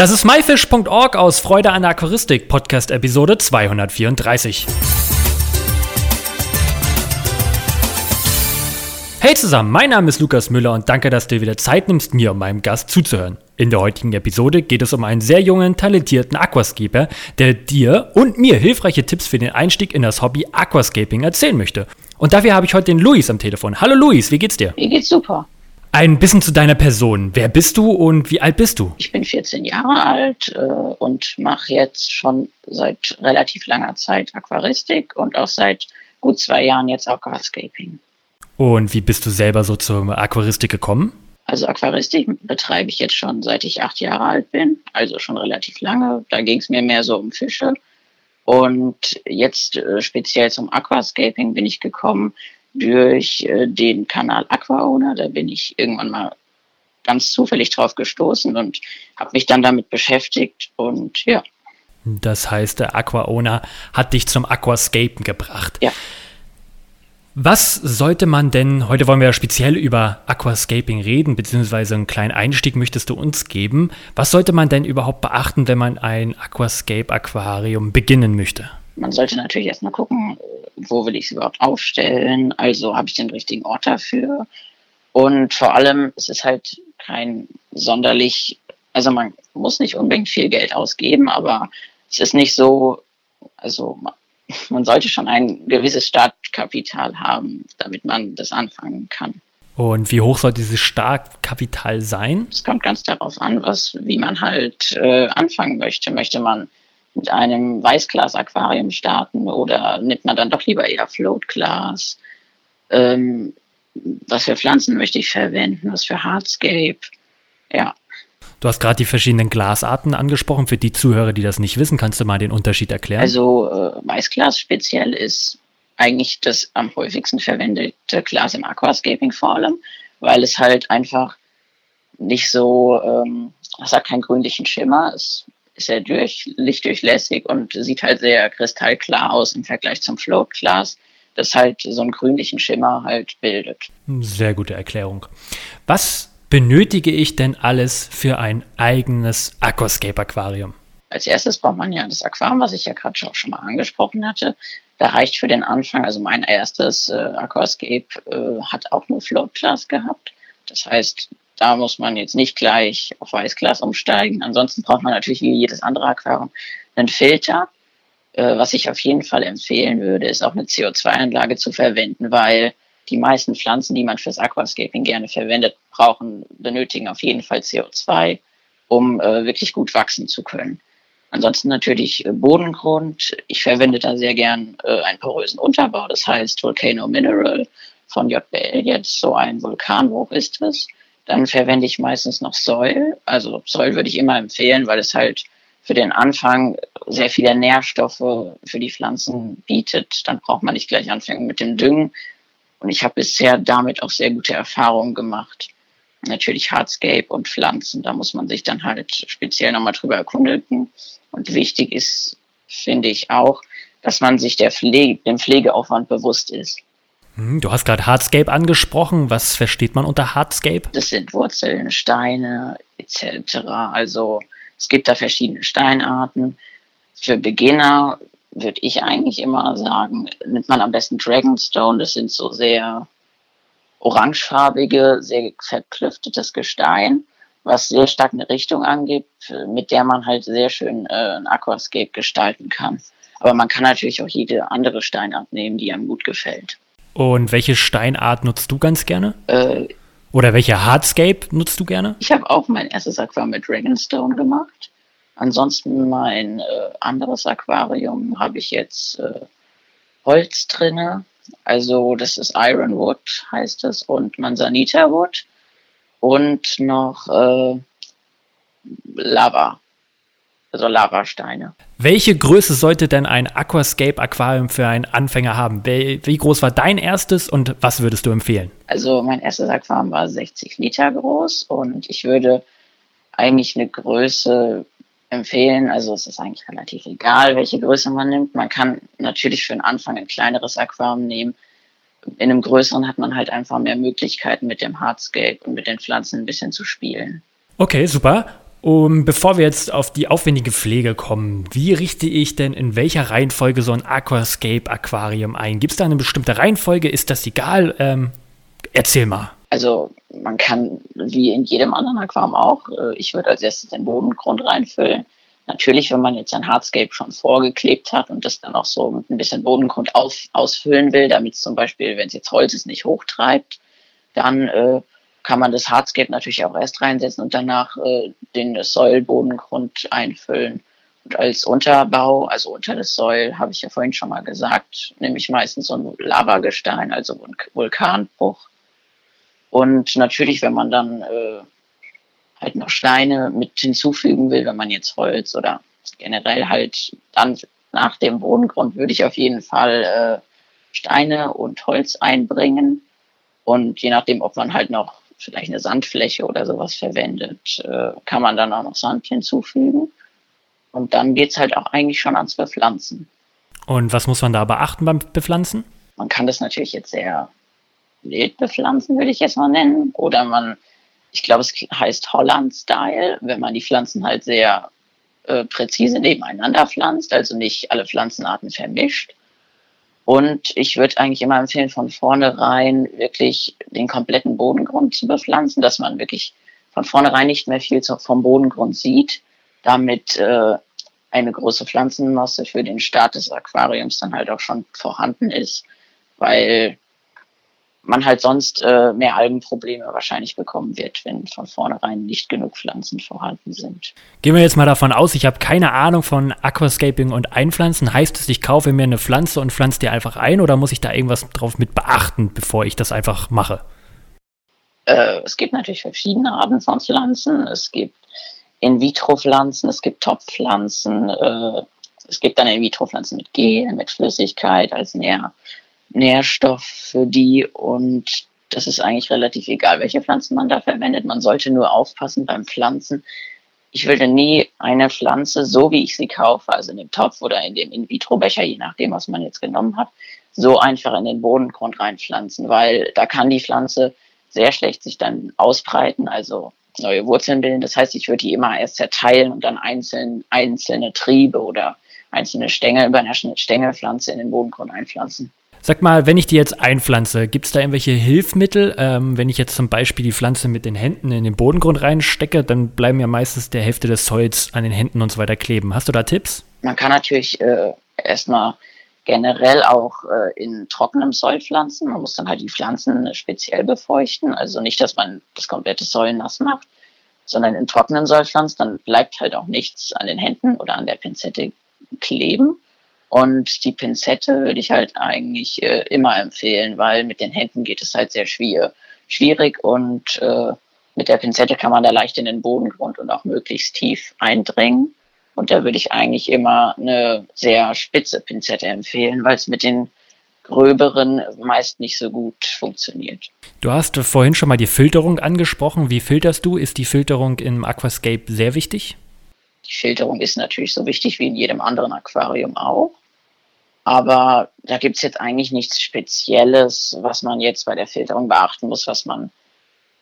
Das ist myfish.org aus Freude an der Aquaristik, Podcast Episode 234. Hey zusammen, mein Name ist Lukas Müller und danke, dass du dir wieder Zeit nimmst, mir und meinem Gast zuzuhören. In der heutigen Episode geht es um einen sehr jungen, talentierten Aquascaper, der dir und mir hilfreiche Tipps für den Einstieg in das Hobby Aquascaping erzählen möchte. Und dafür habe ich heute den Luis am Telefon. Hallo Luis, wie geht's dir? Mir geht's super. Ein bisschen zu deiner Person. Wer bist du und wie alt bist du? Ich bin 14 Jahre alt äh, und mache jetzt schon seit relativ langer Zeit Aquaristik und auch seit gut zwei Jahren jetzt Aquascaping. Und wie bist du selber so zur Aquaristik gekommen? Also Aquaristik betreibe ich jetzt schon seit ich acht Jahre alt bin, also schon relativ lange. Da ging es mir mehr so um Fische. Und jetzt äh, speziell zum Aquascaping bin ich gekommen, durch äh, den Kanal AquaOwner. Da bin ich irgendwann mal ganz zufällig drauf gestoßen und habe mich dann damit beschäftigt und ja. Das heißt, der AquaOwner hat dich zum Aquascapen gebracht. Ja. Was sollte man denn, heute wollen wir ja speziell über Aquascaping reden, beziehungsweise einen kleinen Einstieg möchtest du uns geben. Was sollte man denn überhaupt beachten, wenn man ein Aquascape-Aquarium beginnen möchte? Man sollte natürlich erstmal gucken, wo will ich es überhaupt aufstellen, also habe ich den richtigen Ort dafür. Und vor allem es ist halt kein sonderlich, also man muss nicht unbedingt viel Geld ausgeben, aber es ist nicht so, also man sollte schon ein gewisses Startkapital haben, damit man das anfangen kann. Und wie hoch soll dieses Startkapital sein? Es kommt ganz darauf an, was, wie man halt äh, anfangen möchte. Möchte man mit einem Weißglas-Aquarium starten oder nimmt man dann doch lieber eher Floatglas? Ähm, was für Pflanzen möchte ich verwenden? Was für Hardscape? Ja. Du hast gerade die verschiedenen Glasarten angesprochen. Für die Zuhörer, die das nicht wissen, kannst du mal den Unterschied erklären? Also äh, Weißglas speziell ist eigentlich das am häufigsten verwendete Glas im Aquascaping vor allem, weil es halt einfach nicht so, ähm, es hat keinen grünlichen Schimmer, es sehr durch, lichtdurchlässig und sieht halt sehr kristallklar aus im Vergleich zum Floatglas, das halt so einen grünlichen Schimmer halt bildet. Sehr gute Erklärung. Was benötige ich denn alles für ein eigenes Aquascape-Aquarium? Als erstes braucht man ja das Aquarium, was ich ja gerade schon, schon mal angesprochen hatte. Da reicht für den Anfang, also mein erstes äh, Aquascape äh, hat auch nur Floatglas gehabt. Das heißt, da muss man jetzt nicht gleich auf Weißglas umsteigen. Ansonsten braucht man natürlich wie jedes andere Aquarium einen Filter. Äh, was ich auf jeden Fall empfehlen würde, ist auch eine CO2-Anlage zu verwenden, weil die meisten Pflanzen, die man fürs Aquascaping gerne verwendet, brauchen, benötigen auf jeden Fall CO2, um äh, wirklich gut wachsen zu können. Ansonsten natürlich äh, Bodengrund. Ich verwende da sehr gern einen porösen Unterbau, das heißt Volcano Mineral von JBL jetzt, so ein Vulkanhoch ist es. Dann verwende ich meistens noch Säul. Also Säul würde ich immer empfehlen, weil es halt für den Anfang sehr viele Nährstoffe für die Pflanzen bietet. Dann braucht man nicht gleich anfangen mit dem Düngen. Und ich habe bisher damit auch sehr gute Erfahrungen gemacht. Natürlich Hardscape und Pflanzen, da muss man sich dann halt speziell nochmal drüber erkundigen. Und wichtig ist, finde ich auch, dass man sich der Pflege, dem Pflegeaufwand bewusst ist. Hm, du hast gerade Hardscape angesprochen. Was versteht man unter Hardscape? Das sind Wurzeln, Steine etc. Also es gibt da verschiedene Steinarten. Für Beginner würde ich eigentlich immer sagen, nimmt man am besten Dragonstone. Das sind so sehr orangefarbige, sehr verklüftetes Gestein, was sehr stark eine Richtung angibt, mit der man halt sehr schön äh, ein Aquascape gestalten kann. Aber man kann natürlich auch jede andere Steinart nehmen, die einem gut gefällt. Und welche Steinart nutzt du ganz gerne? Äh, Oder welche Hardscape nutzt du gerne? ich habe auch mein erstes Aquarium mit Dragonstone gemacht. Ansonsten mein äh, anderes Aquarium habe ich jetzt äh, Holz drinne. Also das ist Ironwood heißt es und Manzanita Wood und noch äh, Lava, also Lavasteine. Welche Größe sollte denn ein Aquascape-Aquarium für einen Anfänger haben? Wie wie groß war dein erstes und was würdest du empfehlen? Also mein erstes Aquarium war 60 Liter groß und ich würde eigentlich eine Größe empfehlen. Also es ist eigentlich relativ egal, welche Größe man nimmt. Man kann natürlich für den Anfang ein kleineres Aquarium nehmen. In einem größeren hat man halt einfach mehr Möglichkeiten mit dem Hardscape und mit den Pflanzen ein bisschen zu spielen. Okay, super. Um, bevor wir jetzt auf die aufwendige Pflege kommen, wie richte ich denn in welcher Reihenfolge so ein Aquascape-Aquarium ein? Gibt es da eine bestimmte Reihenfolge? Ist das egal? Ähm, erzähl mal. Also man kann, wie in jedem anderen Aquarium auch, äh, ich würde als erstes den Bodengrund reinfüllen. Natürlich, wenn man jetzt ein Hardscape schon vorgeklebt hat und das dann auch so mit ein bisschen Bodengrund auf, ausfüllen will, damit es zum Beispiel, wenn es jetzt Holz ist, nicht hochtreibt, dann äh, kann man das Hardscape natürlich auch erst reinsetzen und danach äh, den Säulbodengrund einfüllen. Und als Unterbau, also unter das Säul, habe ich ja vorhin schon mal gesagt, nehme ich meistens so ein Lavagestein, also Vulkanbruch. Und natürlich, wenn man dann äh, halt noch Steine mit hinzufügen will, wenn man jetzt Holz oder generell halt dann nach dem Bodengrund würde ich auf jeden Fall äh, Steine und Holz einbringen. Und je nachdem, ob man halt noch vielleicht eine Sandfläche oder sowas verwendet, äh, kann man dann auch noch Sand hinzufügen. Und dann geht es halt auch eigentlich schon ans Bepflanzen. Und was muss man da beachten beim Bepflanzen? Man kann das natürlich jetzt sehr wild bepflanzen, würde ich jetzt mal nennen. Oder man, ich glaube, es heißt Holland-Style, wenn man die Pflanzen halt sehr äh, präzise nebeneinander pflanzt, also nicht alle Pflanzenarten vermischt. Und ich würde eigentlich immer empfehlen, von vornherein wirklich den kompletten Bodengrund zu bepflanzen, dass man wirklich von vornherein nicht mehr viel vom Bodengrund sieht, damit äh, eine große Pflanzenmasse für den Start des Aquariums dann halt auch schon vorhanden ist, weil man halt sonst äh, mehr Algenprobleme wahrscheinlich bekommen wird, wenn von vornherein nicht genug Pflanzen vorhanden sind. Gehen wir jetzt mal davon aus, ich habe keine Ahnung von Aquascaping und Einpflanzen. Heißt es, ich kaufe mir eine Pflanze und pflanze die einfach ein oder muss ich da irgendwas drauf mit beachten, bevor ich das einfach mache? Äh, es gibt natürlich verschiedene Arten von Pflanzen. Es gibt In-vitro-Pflanzen, es gibt Topfpflanzen, äh, es gibt dann In-vitro-Pflanzen mit Gel, mit Flüssigkeit als Nähr Nährstoff für die und das ist eigentlich relativ egal, welche Pflanzen man da verwendet. Man sollte nur aufpassen beim Pflanzen. Ich würde nie eine Pflanze, so wie ich sie kaufe, also in dem Topf oder in dem In-vitro-Becher, je nachdem, was man jetzt genommen hat, so einfach in den Bodengrund reinpflanzen, weil da kann die Pflanze sehr schlecht sich dann ausbreiten, also neue Wurzeln bilden. Das heißt, ich würde die immer erst zerteilen und dann einzeln, einzelne Triebe oder einzelne Stängel über eine Stängelpflanze in den Bodengrund einpflanzen. Sag mal, wenn ich die jetzt einpflanze, gibt es da irgendwelche Hilfsmittel? Ähm, wenn ich jetzt zum Beispiel die Pflanze mit den Händen in den Bodengrund reinstecke, dann bleiben ja meistens der Hälfte des Holz an den Händen und so weiter kleben. Hast du da Tipps? Man kann natürlich äh, erstmal generell auch äh, in trockenem Soil pflanzen. Man muss dann halt die Pflanzen speziell befeuchten. Also nicht, dass man das komplette Soil nass macht, sondern in trockenem Soil pflanzt, dann bleibt halt auch nichts an den Händen oder an der Pinzette kleben. Und die Pinzette würde ich halt eigentlich äh, immer empfehlen, weil mit den Händen geht es halt sehr schwer, schwierig und äh, mit der Pinzette kann man da leicht in den Bodengrund und auch möglichst tief eindringen. Und da würde ich eigentlich immer eine sehr spitze Pinzette empfehlen, weil es mit den gröberen meist nicht so gut funktioniert. Du hast vorhin schon mal die Filterung angesprochen. Wie filterst du? Ist die Filterung im Aquascape sehr wichtig? Die Filterung ist natürlich so wichtig wie in jedem anderen Aquarium auch. Aber da gibt es jetzt eigentlich nichts Spezielles, was man jetzt bei der Filterung beachten muss, was man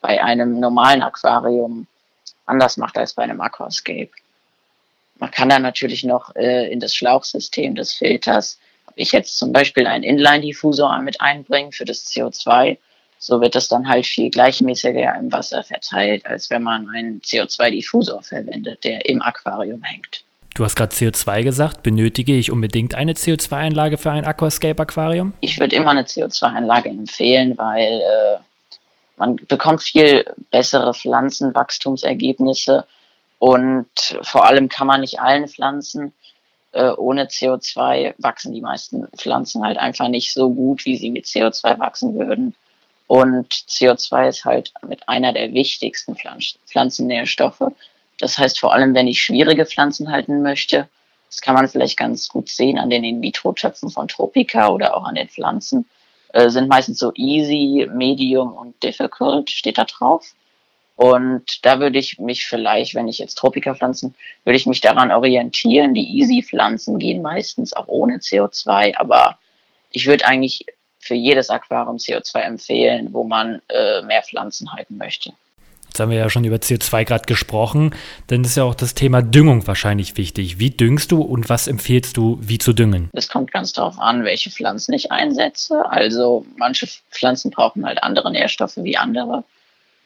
bei einem normalen Aquarium anders macht als bei einem Aquascape. Man kann da natürlich noch äh, in das Schlauchsystem des Filters, ich jetzt zum Beispiel einen Inline-Diffusor mit einbringen für das CO2, so wird das dann halt viel gleichmäßiger im Wasser verteilt, als wenn man einen CO2-Diffusor verwendet, der im Aquarium hängt. Du hast gerade CO2 gesagt. Benötige ich unbedingt eine CO2-Einlage für ein Aquascape-Aquarium? Ich würde immer eine CO2-Einlage empfehlen, weil äh, man bekommt viel bessere Pflanzenwachstumsergebnisse und vor allem kann man nicht allen Pflanzen äh, ohne CO2 wachsen die meisten Pflanzen halt einfach nicht so gut, wie sie mit CO2 wachsen würden. Und CO2 ist halt mit einer der wichtigsten Pflanz Pflanzennährstoffe. Das heißt, vor allem, wenn ich schwierige Pflanzen halten möchte, das kann man vielleicht ganz gut sehen an den In-vitro-Töpfen von Tropica oder auch an den Pflanzen, äh, sind meistens so easy, medium und difficult steht da drauf. Und da würde ich mich vielleicht, wenn ich jetzt Tropika-Pflanzen, würde ich mich daran orientieren. Die Easy-Pflanzen gehen meistens auch ohne CO2, aber ich würde eigentlich für jedes Aquarium CO2 empfehlen, wo man äh, mehr Pflanzen halten möchte. Jetzt haben wir ja schon über CO2 gerade gesprochen. Dann ist ja auch das Thema Düngung wahrscheinlich wichtig. Wie düngst du und was empfiehlst du, wie zu düngen? Es kommt ganz darauf an, welche Pflanzen ich einsetze. Also manche Pflanzen brauchen halt andere Nährstoffe wie andere.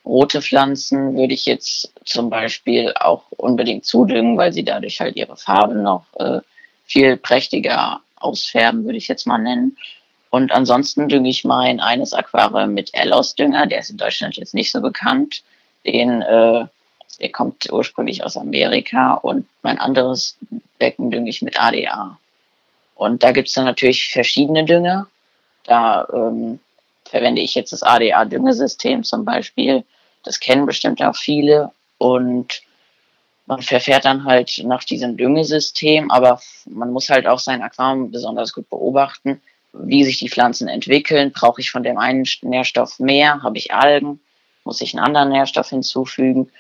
Rote Pflanzen würde ich jetzt zum Beispiel auch unbedingt zudüngen, weil sie dadurch halt ihre Farbe noch äh, viel prächtiger ausfärben, würde ich jetzt mal nennen. Und ansonsten dünge ich mein eines Aquarium mit Ellos-Dünger, der ist in Deutschland jetzt nicht so bekannt. Den, äh, der kommt ursprünglich aus Amerika und mein anderes Becken dünge ich mit ADA. Und da gibt's dann natürlich verschiedene Dünger. Da ähm, verwende ich jetzt das ADA-Düngesystem zum Beispiel. Das kennen bestimmt auch viele. Und man verfährt dann halt nach diesem Düngesystem, aber man muss halt auch sein Aquarium besonders gut beobachten, wie sich die Pflanzen entwickeln. Brauche ich von dem einen Nährstoff mehr? Habe ich Algen? Muss ich einen anderen Nährstoff hinzufügen?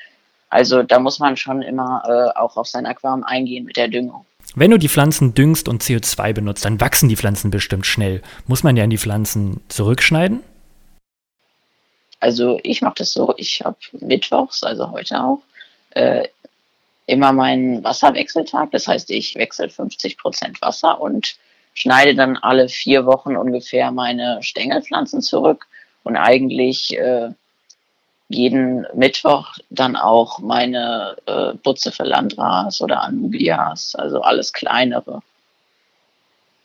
Also da muss man schon immer äh, auch auf sein Aquarium eingehen mit der Düngung. Wenn du die Pflanzen düngst und CO2 benutzt, dann wachsen die Pflanzen bestimmt schnell. Muss man ja die Pflanzen zurückschneiden? Also ich mache das so, ich habe mittwochs, also heute auch, äh, immer meinen Wasserwechseltag. Das heißt, ich wechsle 50 Prozent Wasser und schneide dann alle vier Wochen ungefähr meine Stängelpflanzen zurück und eigentlich äh, jeden Mittwoch dann auch meine äh, Butze für Landras oder Anubias, also alles kleinere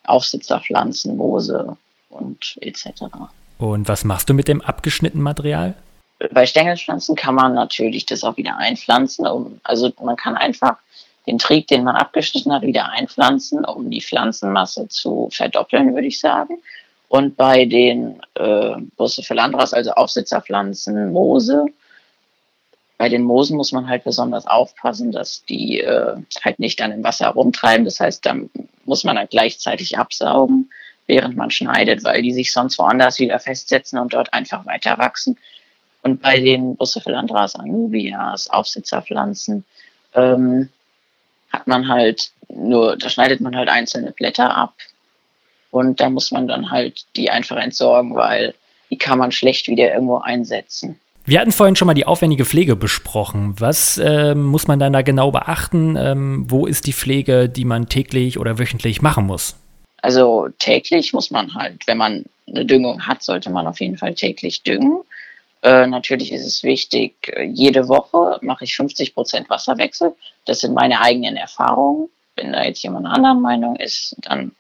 Aufsitzerpflanzen, Moose und etc. Und was machst du mit dem abgeschnittenen Material? Bei Stängelpflanzen kann man natürlich das auch wieder einpflanzen. Um, also man kann einfach den Trieb, den man abgeschnitten hat, wieder einpflanzen, um die Pflanzenmasse zu verdoppeln, würde ich sagen. Und bei den äh, Bucephalandras, also Aufsitzerpflanzen, Moose, bei den Moosen muss man halt besonders aufpassen, dass die äh, halt nicht dann im Wasser rumtreiben. Das heißt, dann muss man halt gleichzeitig absaugen, während man schneidet, weil die sich sonst woanders wieder festsetzen und dort einfach weiter wachsen. Und bei den Bucephalandras, Anubias, Aufsitzerpflanzen, ähm, hat man halt nur, da schneidet man halt einzelne Blätter ab und da muss man dann halt die einfach entsorgen, weil die kann man schlecht wieder irgendwo einsetzen. Wir hatten vorhin schon mal die aufwendige Pflege besprochen. Was äh, muss man dann da genau beachten? Ähm, wo ist die Pflege, die man täglich oder wöchentlich machen muss? Also täglich muss man halt, wenn man eine Düngung hat, sollte man auf jeden Fall täglich düngen. Äh, natürlich ist es wichtig, äh, jede Woche mache ich 50 Prozent Wasserwechsel. Das sind meine eigenen Erfahrungen. Wenn da jetzt jemand einer anderen Meinung ist, dann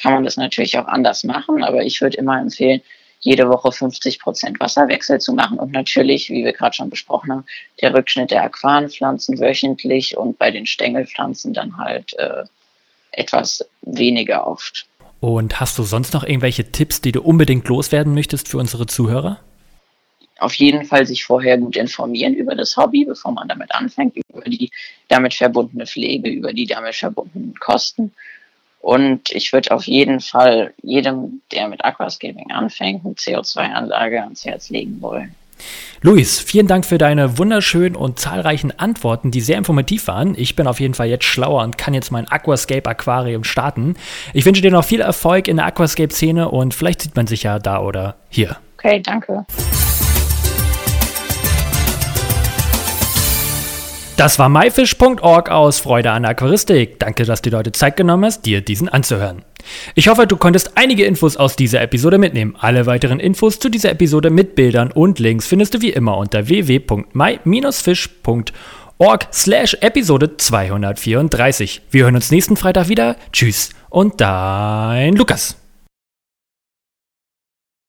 kann man das natürlich auch anders machen. Aber ich würde immer empfehlen, jede Woche 50 Prozent Wasserwechsel zu machen und natürlich, wie wir gerade schon besprochen haben, der Rückschnitt der Aquarienpflanzen wöchentlich und bei den Stängelpflanzen dann halt äh, etwas weniger oft. Und hast du sonst noch irgendwelche Tipps, die du unbedingt loswerden möchtest für unsere Zuhörer? auf jeden Fall sich vorher gut informieren über das Hobby, bevor man damit anfängt, über die damit verbundene Pflege, über die damit verbundenen Kosten. Und ich würde auf jeden Fall jedem, der mit Aquascaping anfängt, eine CO2-Anlage ans Herz legen wollen. Luis, vielen Dank für deine wunderschönen und zahlreichen Antworten, die sehr informativ waren. Ich bin auf jeden Fall jetzt schlauer und kann jetzt mein Aquascape Aquarium starten. Ich wünsche dir noch viel Erfolg in der Aquascape-Szene und vielleicht sieht man sich ja da oder hier. Okay, danke. Das war myfish.org aus Freude an Aquaristik. Danke, dass du heute Zeit genommen hast, dir diesen anzuhören. Ich hoffe, du konntest einige Infos aus dieser Episode mitnehmen. Alle weiteren Infos zu dieser Episode mit Bildern und Links findest du wie immer unter www.my-fish.org slash Episode 234. Wir hören uns nächsten Freitag wieder. Tschüss und dein Lukas.